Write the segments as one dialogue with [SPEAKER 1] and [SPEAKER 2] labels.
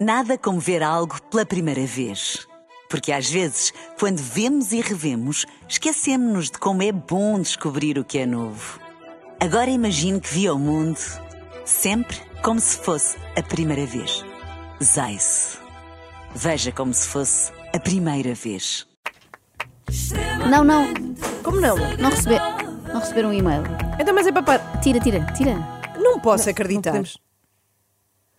[SPEAKER 1] Nada como ver algo pela primeira vez. Porque às vezes, quando vemos e revemos, esquecemos-nos de como é bom descobrir o que é novo. Agora imagine que viu o mundo sempre como se fosse a primeira vez. Zais. Veja como se fosse a primeira vez.
[SPEAKER 2] Não, não,
[SPEAKER 3] Como não?
[SPEAKER 2] não receber, não receber um e-mail.
[SPEAKER 3] Então, mas é para. par-
[SPEAKER 2] Tira, tira, tira.
[SPEAKER 3] Não posso acreditar.
[SPEAKER 4] podemos.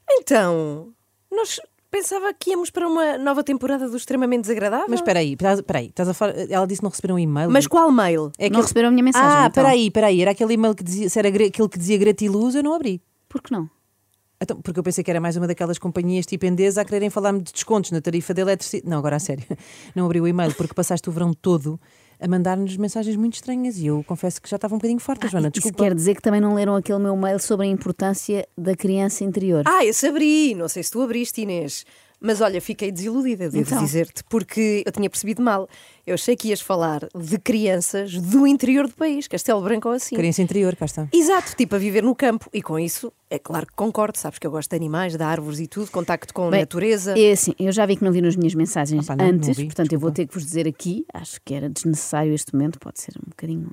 [SPEAKER 3] Então, nós pensava que íamos para uma nova temporada do Extremamente Desagradável.
[SPEAKER 4] Mas espera aí, espera aí, estás a falar, ela disse que não receberam um e-mail.
[SPEAKER 3] Mas qual mail?
[SPEAKER 4] é
[SPEAKER 2] Não receberam a minha mensagem,
[SPEAKER 4] Ah,
[SPEAKER 2] então.
[SPEAKER 4] espera aí, espera aí, era aquele e-mail que dizia, se era aquele que dizia gratiluz, eu não abri.
[SPEAKER 2] Por que não?
[SPEAKER 4] Então, porque eu pensei que era mais uma daquelas companhias tipo Endesa a quererem falar-me de descontos na tarifa de eletricidade. Não, agora a sério, não abri o e-mail porque passaste o verão todo a mandar-nos mensagens muito estranhas e eu confesso que já estava um bocadinho farta, Joana,
[SPEAKER 2] Isso
[SPEAKER 4] desculpa.
[SPEAKER 2] quer dizer que também não leram aquele meu mail sobre a importância da criança interior.
[SPEAKER 3] Ah, esse abri. Não sei se tu abriste, Inês. Mas olha, fiquei desiludida, devo
[SPEAKER 2] Então.
[SPEAKER 3] dizer-te, porque eu tinha percebido mal. Eu achei que ias falar de crianças do interior do país, Castelo Branco ou assim.
[SPEAKER 4] Criança interior, cá está.
[SPEAKER 3] Exato, tipo a viver no campo. E com isso, é claro que concordo. Sabes que eu gosto de animais, de árvores e tudo, contacto com a natureza.
[SPEAKER 2] É assim, eu já vi que não viram as minhas mensagens
[SPEAKER 4] pá, não- não
[SPEAKER 2] antes,
[SPEAKER 4] vi,
[SPEAKER 2] portanto eu vou
[SPEAKER 4] desculpa.
[SPEAKER 2] ter que vos dizer aqui. Acho que era desnecessário este momento, pode ser um bocadinho.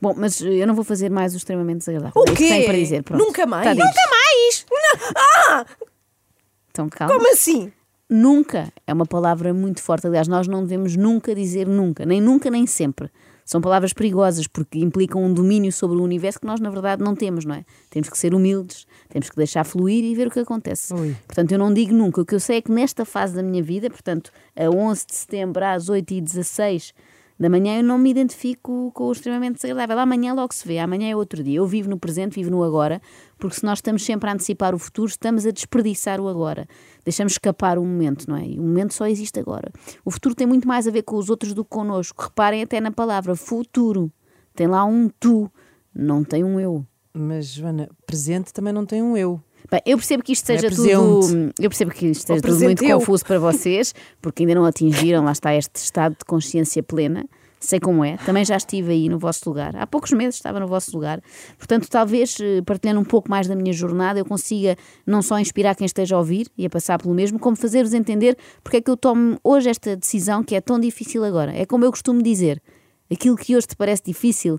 [SPEAKER 2] Bom, mas eu não vou fazer mais o extremamente desagradável.
[SPEAKER 3] O quê?
[SPEAKER 2] tenho para dizer. Pronto.
[SPEAKER 3] Nunca mais?
[SPEAKER 2] Está dito.
[SPEAKER 3] Nunca mais? Ah!
[SPEAKER 2] Então calma.
[SPEAKER 3] Como assim?
[SPEAKER 2] Nunca é uma palavra muito forte. Aliás, nós não devemos nunca dizer nunca, nem nunca, nem sempre. São palavras perigosas porque implicam um domínio sobre o universo que nós, na verdade, não temos, não é? Temos que ser humildes, temos que deixar fluir e ver o que acontece.
[SPEAKER 4] Ui.
[SPEAKER 2] Portanto, eu não digo nunca. O que eu sei é que nesta fase da minha vida, portanto, a 11 de setembro às 8h16 da manhã, eu não me identifico com o extremamente desagradável. Amanhã logo se vê, amanhã é outro dia. Eu vivo no presente, vivo no agora, porque se nós estamos sempre a antecipar o futuro, estamos a desperdiçar o agora. Deixamos escapar o momento, não é? E o momento só existe agora. O futuro tem muito mais a ver com os outros do que connosco. Reparem até na palavra futuro. Tem lá um tu, não tem um eu.
[SPEAKER 4] Mas, Joana, presente também não tem um eu.
[SPEAKER 2] Bem, eu percebo que isto
[SPEAKER 4] é
[SPEAKER 2] seja
[SPEAKER 4] presente.
[SPEAKER 2] tudo. Eu percebo que isto seja tudo muito
[SPEAKER 3] eu.
[SPEAKER 2] confuso para vocês, porque ainda não atingiram, lá está este estado de consciência plena. Sei como é, também já estive aí no vosso lugar. Há poucos meses estava no vosso lugar. Portanto, talvez eh, partilhando um pouco mais da minha jornada, eu consiga não só inspirar quem esteja a ouvir e a passar pelo mesmo, como fazer-vos entender porque é que eu tomo hoje esta decisão que é tão difícil agora. É como eu costumo dizer: aquilo que hoje te parece difícil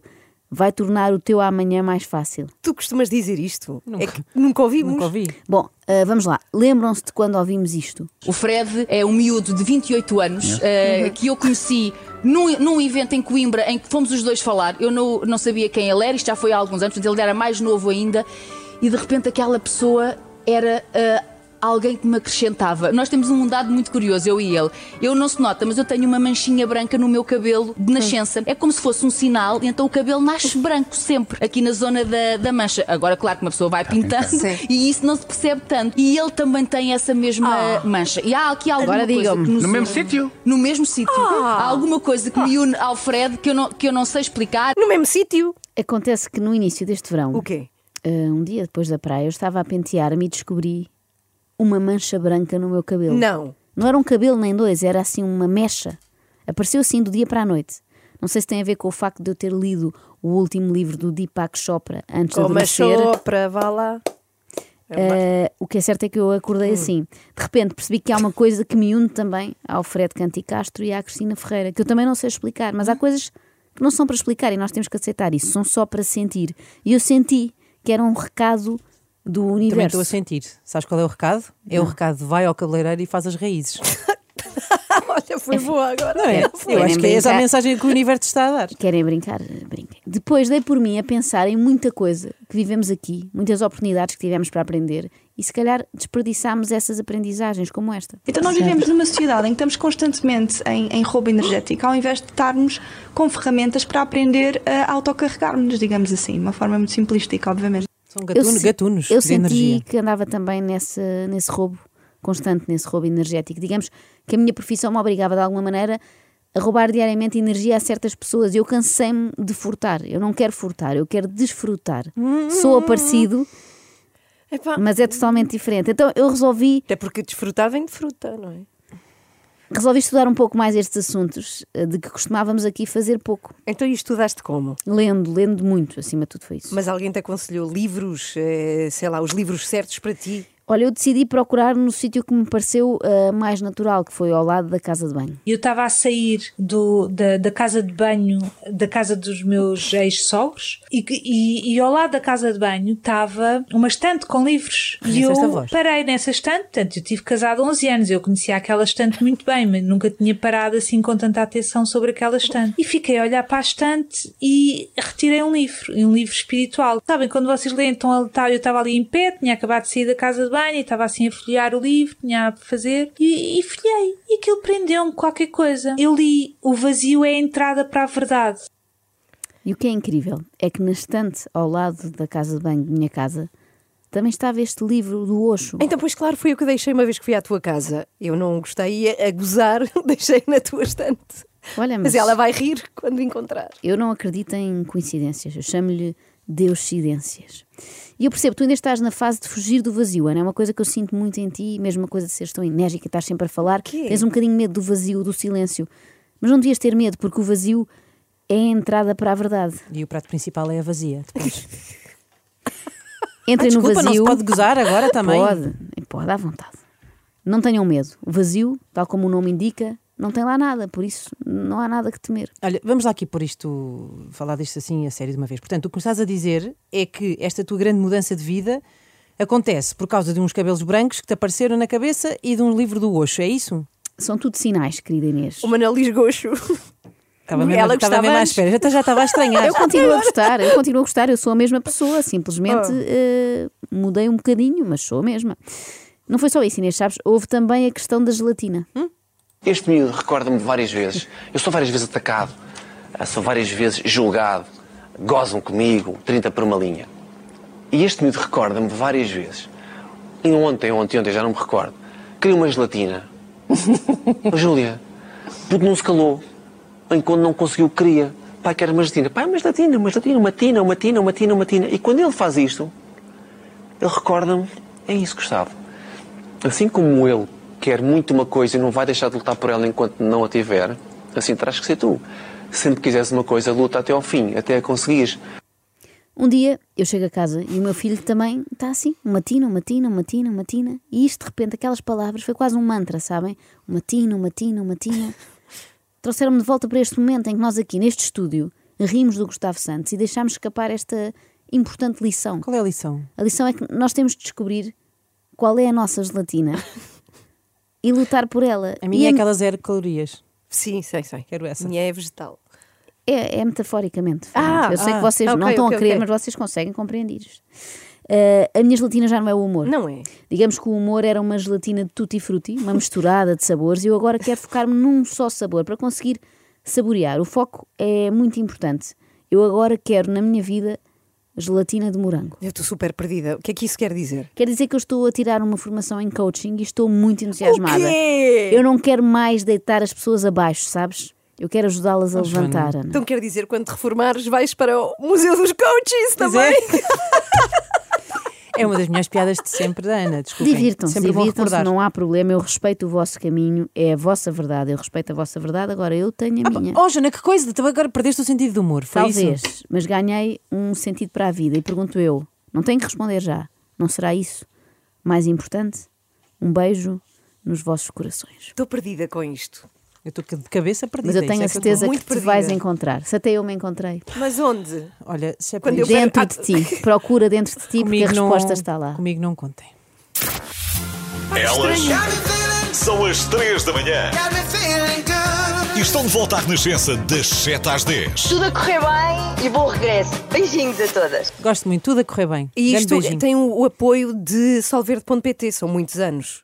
[SPEAKER 2] vai tornar o teu amanhã mais fácil.
[SPEAKER 3] Tu costumas dizer isto?
[SPEAKER 4] Nunca.
[SPEAKER 3] É que nunca ouvimos.
[SPEAKER 4] Nunca ouvi.
[SPEAKER 2] Bom, eh, vamos lá. Lembram-se de quando ouvimos isto?
[SPEAKER 5] O Fred é um miúdo de 28 anos eh, que eu conheci num, num evento em Coimbra em que fomos os dois falar. Eu não, não sabia quem ele era, isto já foi há alguns anos, portanto ele era mais novo ainda, e de repente aquela pessoa era. eh, Alguém que me acrescentava. Nós temos um dado muito curioso, eu e ele. Eu não se nota, mas eu tenho uma manchinha branca no meu cabelo de nascença. É como se fosse um sinal, então o cabelo nasce branco sempre, aqui na zona da, da mancha. Agora, claro que uma pessoa vai pintando e isso não se percebe tanto. E ele também tem essa mesma mancha. E há aqui alguma
[SPEAKER 2] Agora
[SPEAKER 5] coisa que nos
[SPEAKER 6] No mesmo sítio?
[SPEAKER 5] No mesmo sítio. Há alguma coisa que me une ao Fred que eu não, que eu não sei explicar.
[SPEAKER 3] No mesmo sítio?
[SPEAKER 2] Acontece que no início deste verão,
[SPEAKER 3] O quê?
[SPEAKER 2] eh, um dia depois da praia, eu estava a pentear-me e descobri uma mancha branca no meu cabelo.
[SPEAKER 3] Não.
[SPEAKER 2] Não era um cabelo nem dois, era assim uma mecha. Apareceu assim do dia para a noite. Não sei se tem a ver com o facto de eu ter lido o último livro do Deepak Chopra antes de
[SPEAKER 3] Como a
[SPEAKER 2] adormecer.
[SPEAKER 3] sopra, vá lá.
[SPEAKER 2] Eh, o que é certo é que eu acordei assim. De repente percebi que há uma coisa que me une também ao Fred Canti Castro e à Cristina Ferreira, que eu também não sei explicar, mas há coisas que não são para explicar e nós temos que aceitar isso, são só para sentir. E eu senti que era um recado do
[SPEAKER 4] Também
[SPEAKER 2] universo.
[SPEAKER 4] estou a sentir. Sabes qual é o recado? É o recado de vai ao cabeleireiro e faz as raízes.
[SPEAKER 3] Olha, foi boa agora.
[SPEAKER 4] Não é? Eu acho que é essa a mensagem que o universo está a dar.
[SPEAKER 2] Querem brincar? Brinquem. Depois dei por mim a pensar em muita coisa que vivemos aqui, muitas oportunidades que tivemos para aprender e se calhar desperdiçámos essas aprendizagens como esta.
[SPEAKER 7] Então nós vivemos numa sociedade em que estamos constantemente em, em roubo energético, ao invés de estarmos com ferramentas para aprender a autocarregarmos, digamos assim, de uma forma muito simplística, obviamente.
[SPEAKER 4] São
[SPEAKER 2] Eu
[SPEAKER 4] gatuno,
[SPEAKER 2] se-
[SPEAKER 4] gatunos
[SPEAKER 2] Eu
[SPEAKER 4] de
[SPEAKER 2] senti
[SPEAKER 4] energia.
[SPEAKER 2] que andava também nesse, nesse roubo constante, nesse roubo energético. Digamos que a minha profissão me obrigava de alguma maneira a roubar diariamente energia a certas pessoas. Eu cansei-me de furtar. Eu não quero furtar, eu quero desfrutar. Sou aparecido,
[SPEAKER 3] Epá,
[SPEAKER 2] mas é totalmente diferente. Então eu resolvi
[SPEAKER 3] Até porque desfrutar vem de fruta, não é?
[SPEAKER 2] Resolvi estudar um pouco mais estes assuntos eh, de que costumávamos aqui fazer pouco.
[SPEAKER 3] Então e estudaste como?
[SPEAKER 2] Lendo, lendo muito, acima de tudo foi isso.
[SPEAKER 3] Mas alguém te aconselhou livros, eh, sei lá, os livros certos para ti?
[SPEAKER 2] Olha, eu decidi procurar no sítio que me pareceu uh, mais natural, que foi ao lado da casa de banho.
[SPEAKER 6] Eu estava a sair do, da, da casa de banho, da casa dos meus ex-sogros, e, e, e, ao lado da casa de banho estava uma estante com livros. E eu parei nessa estante, portanto, eu tive casado 11 anos, eu conhecia aquela estante muito bem, mas nunca tinha parado assim com tanta atenção sobre aquela estante. E fiquei a olhar para a estante e retirei um livro, um livro espiritual. Sabem, quando vocês leem, então, eu estava ali em pé, tinha acabado de sair da casa de banho e estava assim a folhear o livro, tinha a fazer e, e folhei. E aquilo prendeu-me qualquer coisa. Eu li O vazio é a entrada para a verdade.
[SPEAKER 2] E o que é incrível é que na estante ao lado da casa de banho de minha casa também estava este livro do Osho.
[SPEAKER 3] Então, pois claro, foi o que deixei uma vez que fui à tua casa. Eu não gostei a gozar, deixei na tua estante. Olha, mas, mas ela vai rir quando encontrar.
[SPEAKER 2] Eu não acredito em coincidências. Eu chamo-lhe Deuscidências. E eu percebo, tu ainda estás na fase de fugir do vazio, Ana. É uma coisa que eu sinto muito em ti, mesmo uma coisa de seres tão enérgica, estás sempre a falar. Que? Tens um bocadinho medo do vazio, do silêncio. Mas não devias ter medo, porque o vazio é a entrada para a verdade.
[SPEAKER 4] E o prato principal é a vazia, depois.
[SPEAKER 2] Entrem ah, no vazio.
[SPEAKER 4] Não se pode gozar agora também?
[SPEAKER 2] Pode, pode, à vontade. Não tenham medo. O vazio, tal como o nome indica, não tem lá nada, por isso não há nada que temer.
[SPEAKER 4] Olha, vamos lá aqui por isto, falar disto assim a sério de uma vez. Portanto, o que me estás a dizer é que esta tua grande mudança de vida acontece por causa de uns cabelos brancos que te apareceram na cabeça e de um livro do Osho, é isso?
[SPEAKER 2] São tudo sinais, querida Inês.
[SPEAKER 3] O Manel Lisgocho.
[SPEAKER 4] Estava mesmo, Ela estava mesmo à espera, já, já estava a estranhar.
[SPEAKER 2] eu continuo a gostar, eu continuo a gostar, eu sou a mesma pessoa, simplesmente oh. uh, mudei um bocadinho, mas sou a mesma. Não foi só isso, Inês, sabes? Houve também a questão da gelatina. Hum?
[SPEAKER 8] Este miúdo recorda-me várias vezes. Eu sou várias vezes atacado, ah, sou várias vezes julgado, gozam comigo, 30 por uma linha. E este miúdo recorda-me várias vezes. E ontem, ontem, ontem, já não me recordo. Queria uma gelatina. oh, Júlia, porque não se calou. Enquanto não conseguiu, queria. Pai, quer uma gelatina. Pai, uma gelatina, uma gelatina, uma tina, uma tina, uma tina, uma tina. E quando ele faz isto, ele recorda-me, é isso, Gustavo. Assim como ele quer muito uma coisa e não vai deixar de lutar por ela enquanto não a tiver, assim terás que ser tu. Sempre que quiseres uma coisa, luta até ao fim, até a conseguires.
[SPEAKER 2] Um dia eu chego a casa e o meu filho também está assim, uma tina, uma tina, uma tina, uma tina, e isto de repente, aquelas palavras, foi quase um mantra, sabem? Uma tina, uma tina, uma tina. Trouxeram-me de volta para este momento em que nós aqui, neste estúdio, rimos do Gustavo Santos e deixámos escapar esta importante lição.
[SPEAKER 4] Qual é a lição?
[SPEAKER 2] A lição é que nós temos de descobrir qual é a nossa gelatina e lutar por ela.
[SPEAKER 4] A minha e é aquela zero calorias.
[SPEAKER 3] Sim, sei, sei.
[SPEAKER 4] Quero essa.
[SPEAKER 3] A minha é vegetal.
[SPEAKER 2] É, é metaforicamente. Ah, eu sei ah, que vocês okay, não estão okay, a querer, okay. mas vocês conseguem compreender isto. Uh, a minha gelatina já não é o humor.
[SPEAKER 3] Não é.
[SPEAKER 2] Digamos que o humor era uma gelatina de tutti frutti, uma misturada de sabores, e eu agora quero focar-me num só sabor para conseguir saborear. O foco é muito importante. Eu agora quero na minha vida gelatina de morango.
[SPEAKER 3] Eu estou super perdida. O que é que isso quer dizer?
[SPEAKER 2] Quer dizer que eu estou a tirar uma formação em coaching e estou muito entusiasmada.
[SPEAKER 3] O quê?
[SPEAKER 2] Eu não quero mais deitar as pessoas abaixo, sabes? Eu quero ajudá-las a levantar. Ana.
[SPEAKER 3] Então quer dizer, quando te reformares, vais para o Museu dos Coaches também?
[SPEAKER 4] É. É uma das minhas piadas de sempre da Ana, desculpem.
[SPEAKER 2] Divirtam-se, divirtam-se, não há problema, eu respeito o vosso caminho, é a vossa verdade, eu respeito a vossa verdade, agora eu tenho a ah, minha.
[SPEAKER 4] Oh, Jana, que coisa, tu agora perdeste o sentido do humor, foi
[SPEAKER 2] Talvez,
[SPEAKER 4] isso?
[SPEAKER 2] mas ganhei um sentido para a vida e pergunto eu, não tenho que responder já, não será isso mais importante? Um beijo nos vossos corações.
[SPEAKER 3] Estou perdida com isto.
[SPEAKER 4] Eu estou de cabeça perdida.
[SPEAKER 2] Mas eu tenho
[SPEAKER 4] é
[SPEAKER 2] a certeza que, que te vais encontrar. Se até eu me encontrei.
[SPEAKER 3] Mas onde?
[SPEAKER 4] Olha, se é
[SPEAKER 2] Quando eu dentro de ti. Procura dentro de ti porque a resposta
[SPEAKER 4] não,
[SPEAKER 2] está lá.
[SPEAKER 4] Comigo não contem.
[SPEAKER 9] Elas são as 3 da manhã. E estão de volta à Renascença das 7 às 10.
[SPEAKER 10] Tudo a correr bem e bom regresso. Beijinhos a todas.
[SPEAKER 4] Gosto muito, tudo a correr bem.
[SPEAKER 3] E isto tem o, o apoio de solverde.pt, são muitos anos.